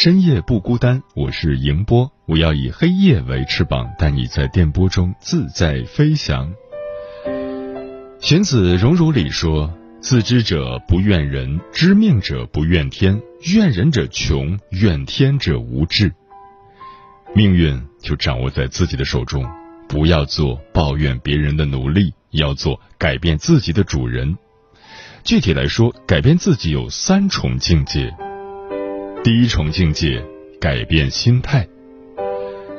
深夜不孤单。我是迎波，我要以黑夜为翅膀，带你在电波中自在飞翔。荀子《荣辱》里说：“自知者不怨人，知命者不怨天。怨人者穷，怨天者无志。命运就掌握在自己的手中，不要做抱怨别人的奴隶。”要做改变自己的主人。具体来说，改变自己有三重境界。第一重境界，改变心态。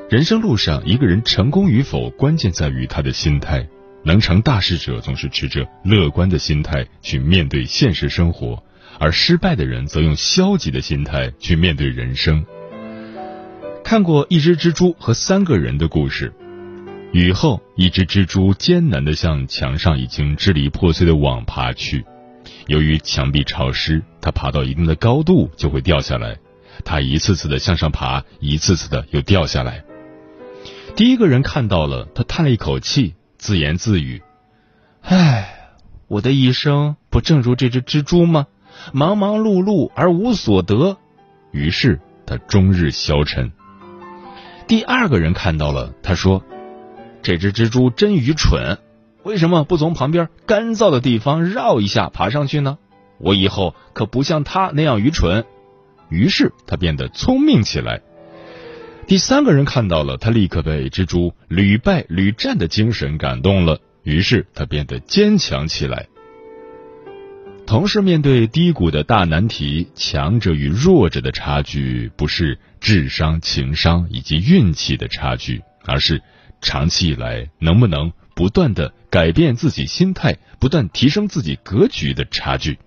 人生路上，一个人成功与否，关键在于他的心态。能成大事者总是持着乐观的心态去面对现实生活，而失败的人则用消极的心态去面对人生。看过一只蜘蛛和三个人的故事。雨后，一只蜘蛛艰难地向墙上已经支离破碎的网爬去。由于墙壁潮湿，它爬到一定的高度就会掉下来。它一次次的向上爬，一次次的又掉下来。第一个人看到了，他叹了一口气，自言自语：“唉，我的一生不正如这只蜘蛛吗？忙忙碌碌而无所得。”于是他终日消沉。第二个人看到了，他说。这只蜘蛛真愚蠢，为什么不从旁边干燥的地方绕一下爬上去呢？我以后可不像他那样愚蠢。于是他变得聪明起来。第三个人看到了，他立刻被蜘蛛屡败屡战的精神感动了，于是他变得坚强起来。同时，面对低谷的大难题，强者与弱者的差距不是智商、情商以及运气的差距，而是。长期以来，能不能不断的改变自己心态，不断提升自己格局的差距？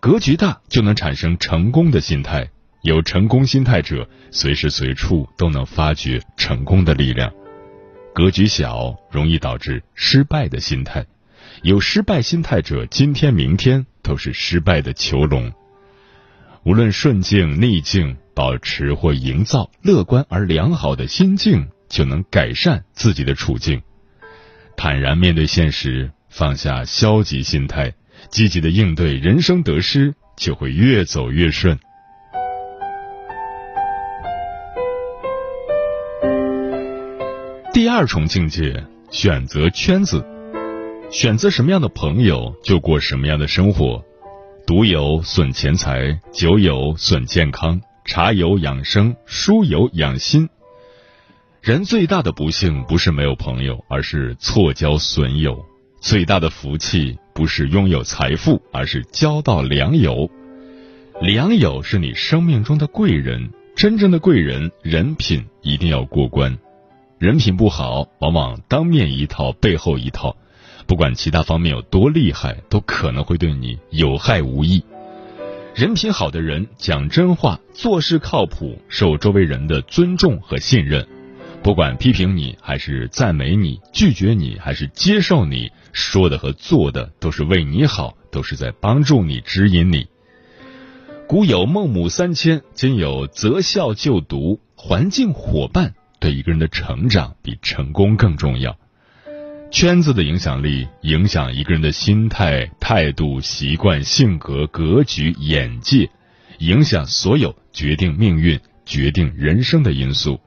格局大，就能产生成功的心态。有成功心态者，随时随处都能发掘成功的力量。格局小，容易导致失败的心态。有失败心态者，今天明天都是失败的囚笼。无论顺境逆境，保持或营造乐观而良好的心境。就能改善自己的处境，坦然面对现实，放下消极心态，积极的应对人生得失，就会越走越顺。第二重境界，选择圈子，选择什么样的朋友，就过什么样的生活。毒友损钱财，酒友损健康，茶友养生，书友养心。人最大的不幸不是没有朋友，而是错交损友；最大的福气不是拥有财富，而是交到良友。良友是你生命中的贵人，真正的贵人人品一定要过关。人品不好，往往当面一套，背后一套，不管其他方面有多厉害，都可能会对你有害无益。人品好的人讲真话，做事靠谱，受周围人的尊重和信任。不管批评你还是赞美你，拒绝你还是接受你，说的和做的都是为你好，都是在帮助你、指引你。古有孟母三迁，今有择校就读。环境伙伴对一个人的成长比成功更重要。圈子的影响力影响一个人的心态、态度、习惯、性格、格局、眼界，影响所有决定命运、决定人生的因素。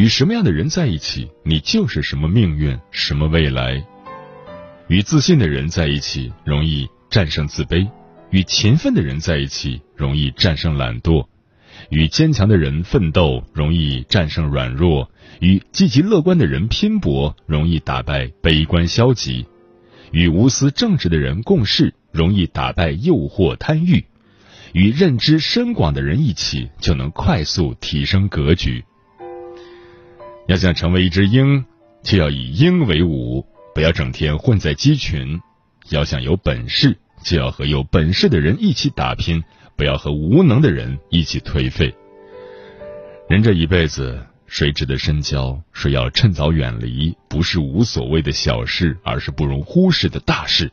与什么样的人在一起，你就是什么命运，什么未来。与自信的人在一起，容易战胜自卑；与勤奋的人在一起，容易战胜懒惰；与坚强的人奋斗，容易战胜软弱；与积极乐观的人拼搏，容易打败悲观消极；与无私正直的人共事，容易打败诱惑贪欲；与认知深广的人一起，就能快速提升格局。要想成为一只鹰，就要以鹰为伍，不要整天混在鸡群；要想有本事，就要和有本事的人一起打拼。不要和无能的人一起颓废。人这一辈子，谁值得深交，谁要趁早远离，不是无所谓的小事，而是不容忽视的大事。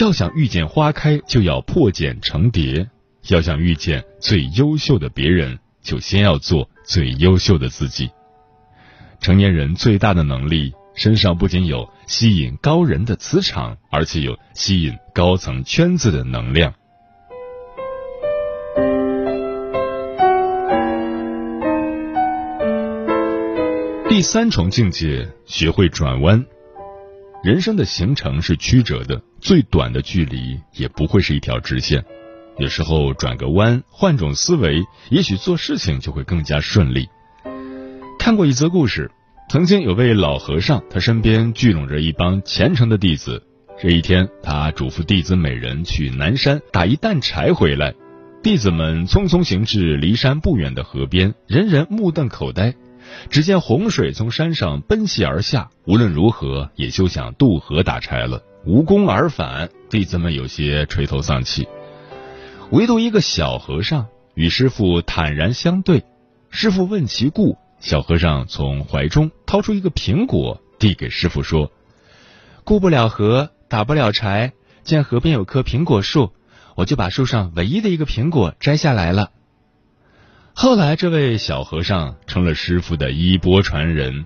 要想遇见花开，就要破茧成蝶；要想遇见最优秀的别人，就先要做最优秀的自己。成年人最大的能力，身上不仅有吸引高人的磁场，而且有吸引高层圈子的能量。第三重境界，学会转弯。人生的行程是曲折的，最短的距离也不会是一条直线。有时候转个弯，换种思维，也许做事情就会更加顺利。看过一则故事，曾经有位老和尚，他身边聚拢着一帮虔诚的弟子。这一天，他嘱咐弟子每人去南山打一担柴回来。弟子们匆匆行至离山不远的河边，人人目瞪口呆。只见洪水从山上奔袭而下，无论如何也休想渡河打柴了，无功而返。弟子们有些垂头丧气，唯独一个小和尚与师傅坦然相对。师傅问其故，小和尚从怀中掏出一个苹果，递给师傅说：“过不了河，打不了柴，见河边有棵苹果树，我就把树上唯一的一个苹果摘下来了。”后来，这位小和尚成了师傅的衣钵传人。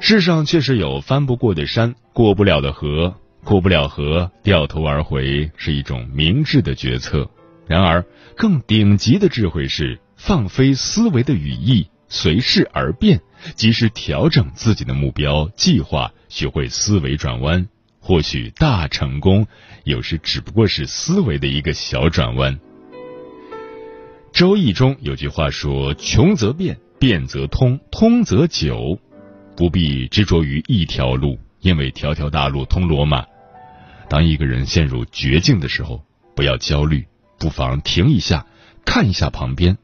世上确实有翻不过的山，过不了的河，过不了河，掉头而回是一种明智的决策。然而，更顶级的智慧是放飞思维的羽翼，随势而变，及时调整自己的目标计划，学会思维转弯。或许大成功，有时只不过是思维的一个小转弯。周易中有句话说：“穷则变，变则通，通则久。”不必执着于一条路，因为条条大路通罗马。当一个人陷入绝境的时候，不要焦虑，不妨停一下，看一下旁边。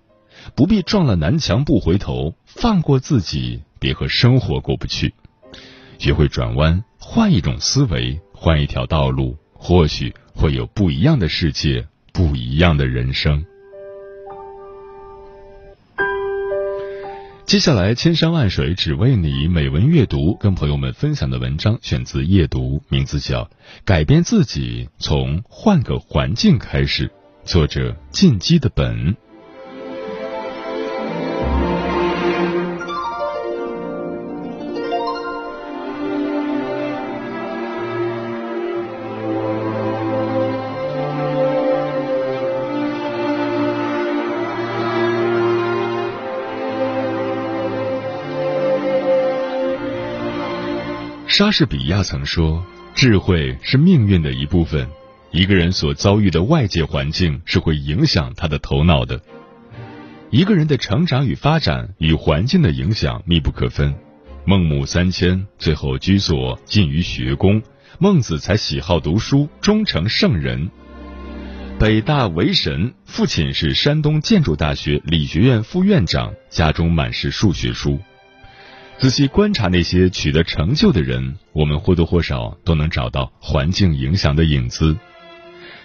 不必撞了南墙不回头，放过自己，别和生活过不去。学会转弯，换一种思维，换一条道路，或许会有不一样的世界，不一样的人生。接下来，千山万水只为你。美文阅读，跟朋友们分享的文章选自《夜读》，名字叫《改变自己，从换个环境开始》，作者进击的本。莎士比亚曾说：“智慧是命运的一部分。一个人所遭遇的外界环境是会影响他的头脑的。一个人的成长与发展与环境的影响密不可分。孟母三迁，最后居所近于学宫，孟子才喜好读书，终成圣人。北大为神，父亲是山东建筑大学理学院副院长，家中满是数学书。”仔细观察那些取得成就的人，我们或多或少都能找到环境影响的影子。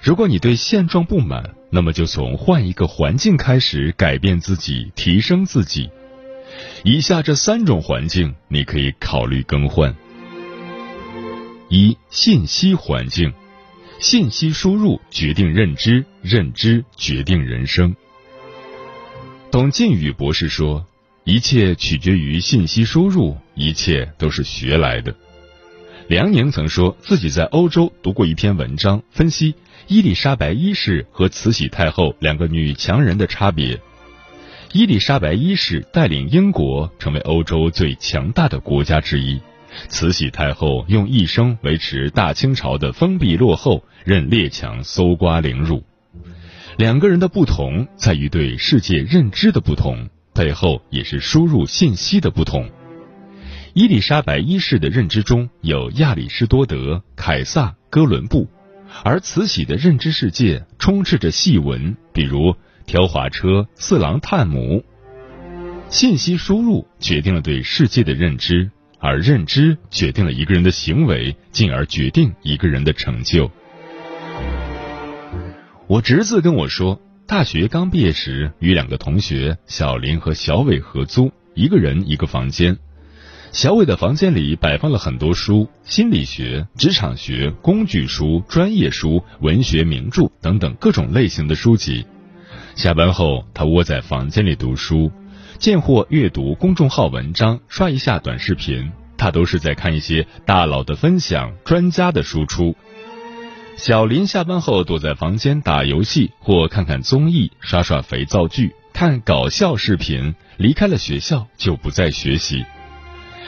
如果你对现状不满，那么就从换一个环境开始，改变自己，提升自己。以下这三种环境，你可以考虑更换：一、信息环境，信息输入决定认知，认知决定人生。董靖宇博士说。一切取决于信息输入，一切都是学来的。梁宁曾说自己在欧洲读过一篇文章，分析伊丽莎白一世和慈禧太后两个女强人的差别。伊丽莎白一世带领英国成为欧洲最强大的国家之一，慈禧太后用一生维持大清朝的封闭落后，任列强搜刮凌辱。两个人的不同在于对世界认知的不同，背后也是输入信息的不同。伊丽莎白一世的认知中有亚里士多德、凯撒、哥伦布，而慈禧的认知世界充斥着戏文，比如挑滑车、四郎探母。信息输入决定了对世界的认知，而认知决定了一个人的行为，进而决定一个人的成就。我侄子跟我说，大学刚毕业时与两个同学小林和小伟合租，一个人一个房间。小伟的房间里摆放了很多书，心理学、职场学、工具书、专业书、文学名著等等各种类型的书籍。下班后，他窝在房间里读书，见或阅读公众号文章，刷一下短视频。他都是在看一些大佬的分享、专家的输出。小林下班后躲在房间打游戏或看看综艺、刷刷肥皂剧、看搞笑视频。离开了学校就不再学习。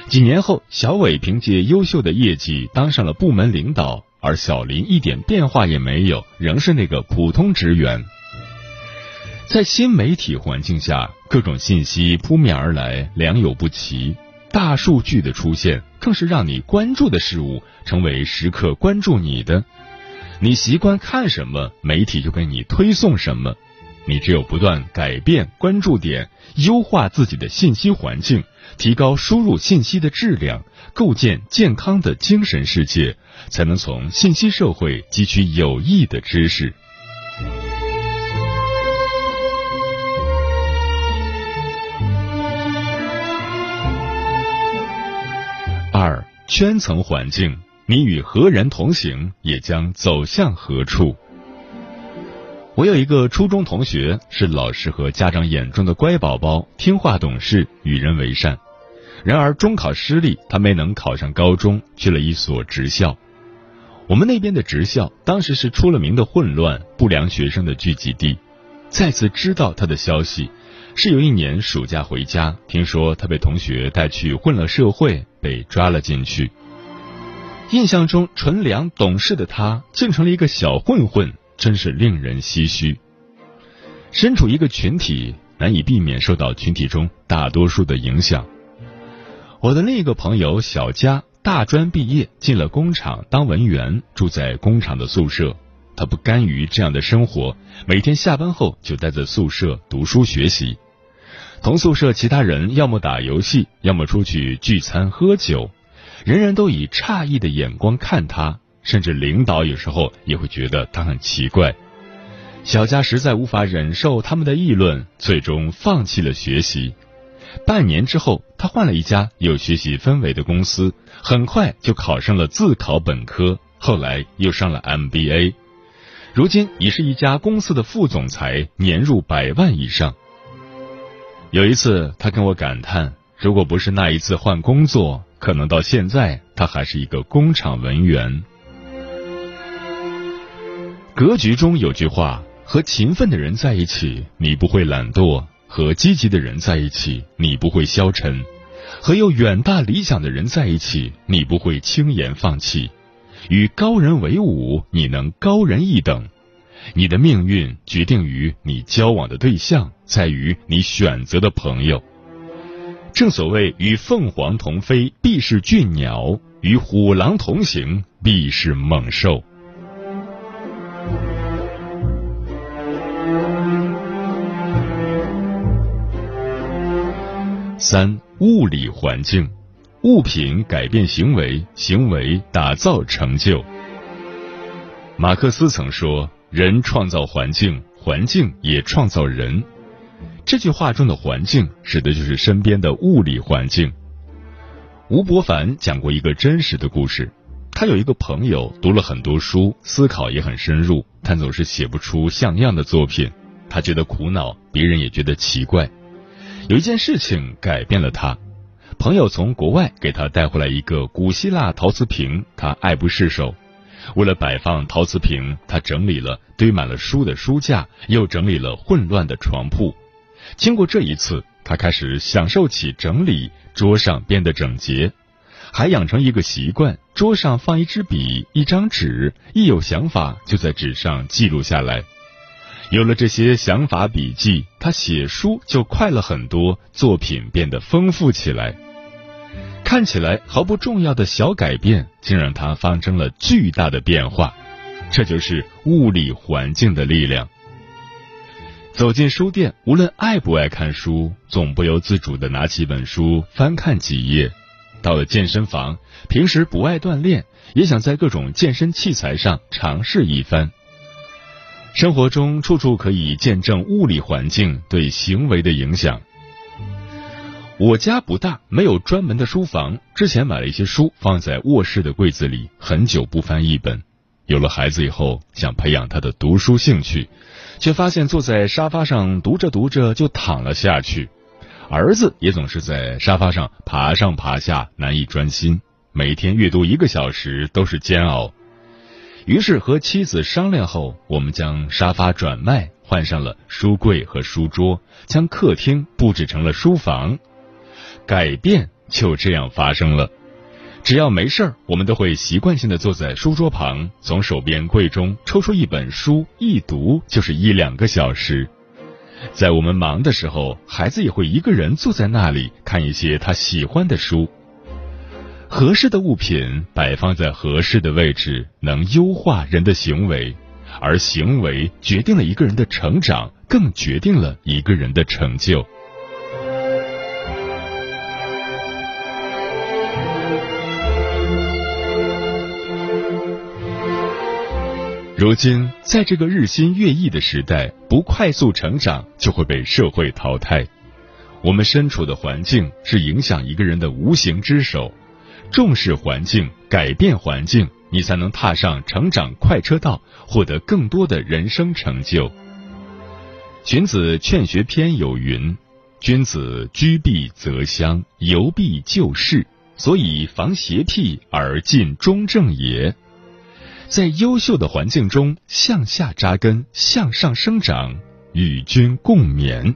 几年后，小伟凭借优秀的业绩当上了部门领导，而小林一点变化也没有，仍是那个普通职员。在新媒体环境下，各种信息扑面而来，良莠不齐。大数据的出现，更是让你关注的事物成为时刻关注你的。你习惯看什么，媒体就给你推送什么。你只有不断改变关注点，优化自己的信息环境。提高输入信息的质量，构建健康的精神世界，才能从信息社会汲取有益的知识。二圈层环境，你与何人同行，也将走向何处。我有一个初中同学，是老师和家长眼中的乖宝宝，听话懂事，与人为善。然而中考失利，他没能考上高中，去了一所职校。我们那边的职校当时是出了名的混乱、不良学生的聚集地。再次知道他的消息，是有一年暑假回家，听说他被同学带去混了社会，被抓了进去。印象中纯良懂事的他，竟成了一个小混混。真是令人唏嘘。身处一个群体，难以避免受到群体中大多数的影响。我的另一个朋友小佳，大专毕业，进了工厂当文员，住在工厂的宿舍。他不甘于这样的生活，每天下班后就待在宿舍读书学习。同宿舍其他人要么打游戏，要么出去聚餐喝酒，人人都以诧异的眼光看他。甚至领导有时候也会觉得他很奇怪。小佳实在无法忍受他们的议论，最终放弃了学习。半年之后，他换了一家有学习氛围的公司，很快就考上了自考本科，后来又上了 MBA，如今已是一家公司的副总裁，年入百万以上。有一次，他跟我感叹：如果不是那一次换工作，可能到现在他还是一个工厂文员。格局中有句话：和勤奋的人在一起，你不会懒惰；和积极的人在一起，你不会消沉；和有远大理想的人在一起，你不会轻言放弃。与高人为伍，你能高人一等。你的命运决定于你交往的对象，在于你选择的朋友。正所谓，与凤凰同飞，必是俊鸟；与虎狼同行，必是猛兽。三物理环境，物品改变行为，行为打造成就。马克思曾说：“人创造环境，环境也创造人。”这句话中的环境，指的就是身边的物理环境。吴伯凡讲过一个真实的故事，他有一个朋友读了很多书，思考也很深入，但总是写不出像样的作品，他觉得苦恼，别人也觉得奇怪。有一件事情改变了他，朋友从国外给他带回来一个古希腊陶瓷瓶，他爱不释手。为了摆放陶瓷瓶，他整理了堆满了书的书架，又整理了混乱的床铺。经过这一次，他开始享受起整理，桌上变得整洁，还养成一个习惯：桌上放一支笔、一张纸，一有想法就在纸上记录下来。有了这些想法笔记，他写书就快了很多，作品变得丰富起来。看起来毫不重要的小改变，竟让他发生了巨大的变化。这就是物理环境的力量。走进书店，无论爱不爱看书，总不由自主的拿起本书翻看几页。到了健身房，平时不爱锻炼，也想在各种健身器材上尝试一番。生活中处处可以见证物理环境对行为的影响。我家不大，没有专门的书房。之前买了一些书放在卧室的柜子里，很久不翻一本。有了孩子以后，想培养他的读书兴趣，却发现坐在沙发上读着读着就躺了下去。儿子也总是在沙发上爬上爬下，难以专心。每天阅读一个小时都是煎熬。于是和妻子商量后，我们将沙发转卖，换上了书柜和书桌，将客厅布置成了书房。改变就这样发生了。只要没事儿，我们都会习惯性的坐在书桌旁，从手边柜中抽出一本书，一读就是一两个小时。在我们忙的时候，孩子也会一个人坐在那里看一些他喜欢的书。合适的物品摆放在合适的位置，能优化人的行为，而行为决定了一个人的成长，更决定了一个人的成就。如今，在这个日新月异的时代，不快速成长就会被社会淘汰。我们身处的环境是影响一个人的无形之手。重视环境，改变环境，你才能踏上成长快车道，获得更多的人生成就。荀子《劝学篇》有云：“君子居必则乡，游必就事，所以防邪僻而进中正也。”在优秀的环境中向下扎根，向上生长，与君共勉。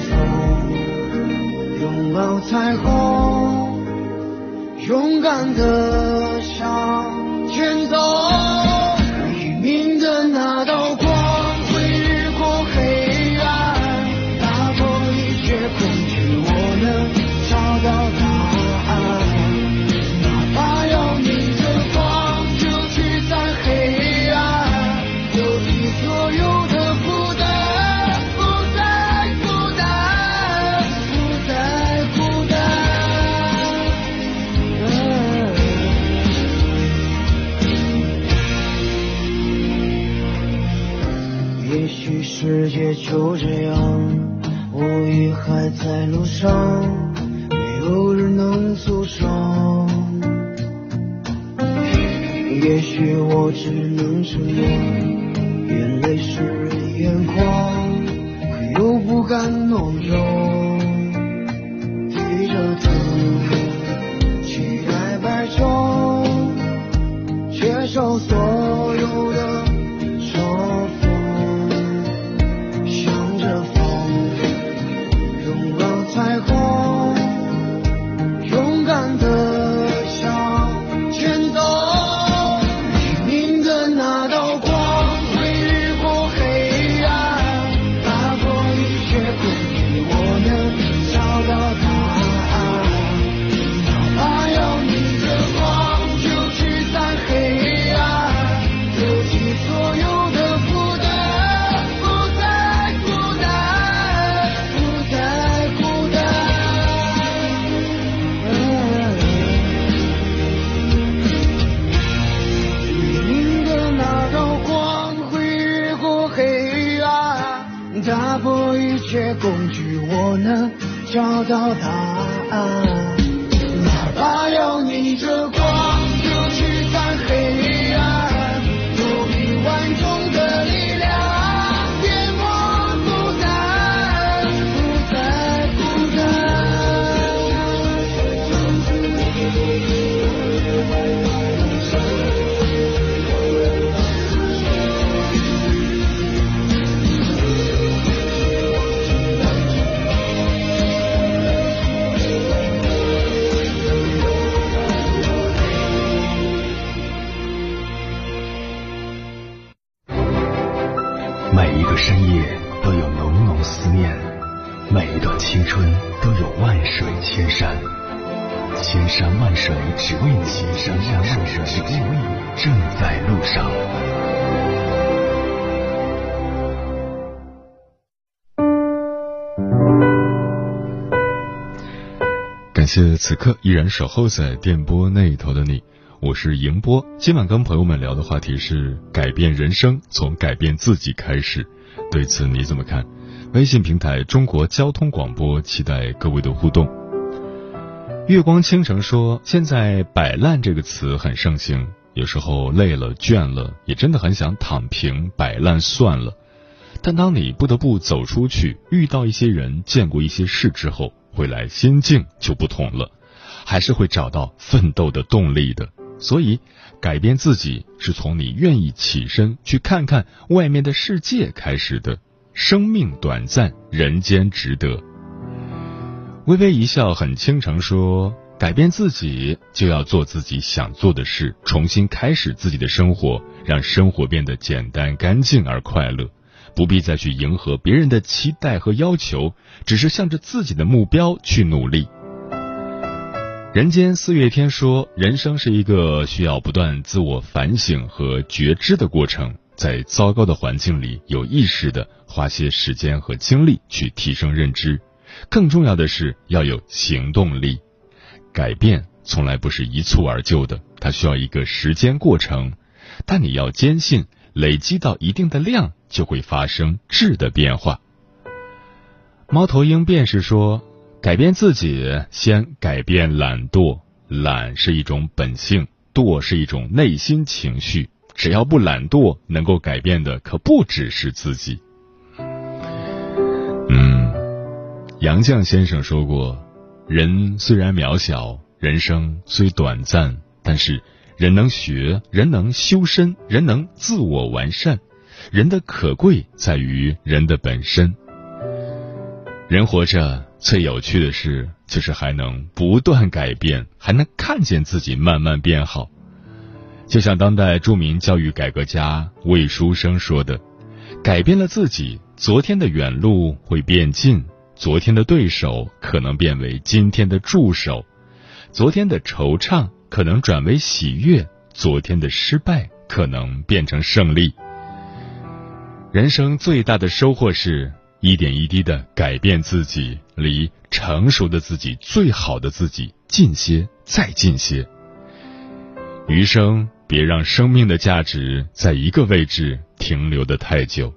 拥抱彩虹勇敢的向前走黎明的那道光会越过黑暗打破一切恐惧我能找到答案哪怕要逆着光就驱散黑暗丢弃所有就这样，我也还在路上，没有人能阻挡。也许我只能沉默，谢此刻依然守候在电波那头的你，我是迎波。今晚跟朋友们聊的话题是改变人生，从改变自己开始。对此你怎么看？微信平台中国交通广播，期待各位的互动。月光倾城说，现在“摆烂”这个词很盛行，有时候累了、倦了，也真的很想躺平、摆烂算了。但当你不得不走出去，遇到一些人，见过一些事之后，回来心境就不同了，还是会找到奋斗的动力的。所以，改变自己是从你愿意起身去看看外面的世界开始的。生命短暂，人间值得。微微一笑很倾城说：“改变自己，就要做自己想做的事，重新开始自己的生活，让生活变得简单、干净而快乐。不必再去迎合别人的期待和要求，只是向着自己的目标去努力。”人间四月天说：“人生是一个需要不断自我反省和觉知的过程，在糟糕的环境里，有意识的花些时间和精力去提升认知。更重要的是要有行动力。改变从来不是一蹴而就的，它需要一个时间过程。但你要坚信，累积到一定的量，就会发生质的变化。”猫头鹰便是说。改变自己，先改变懒惰。懒是一种本性，惰是一种内心情绪。只要不懒惰，能够改变的可不只是自己。嗯，杨绛先生说过：“人虽然渺小，人生虽短暂，但是人能学，人能修身，人能自我完善。人的可贵在于人的本身。人活着。”最有趣的事，就是还能不断改变，还能看见自己慢慢变好。就像当代著名教育改革家魏书生说的：“改变了自己，昨天的远路会变近，昨天的对手可能变为今天的助手，昨天的惆怅可能转为喜悦，昨天的失败可能变成胜利。人生最大的收获是。”一点一滴的改变自己，离成熟的自己、最好的自己近些，再近些。余生别让生命的价值在一个位置停留的太久，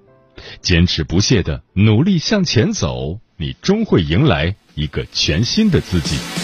坚持不懈的努力向前走，你终会迎来一个全新的自己。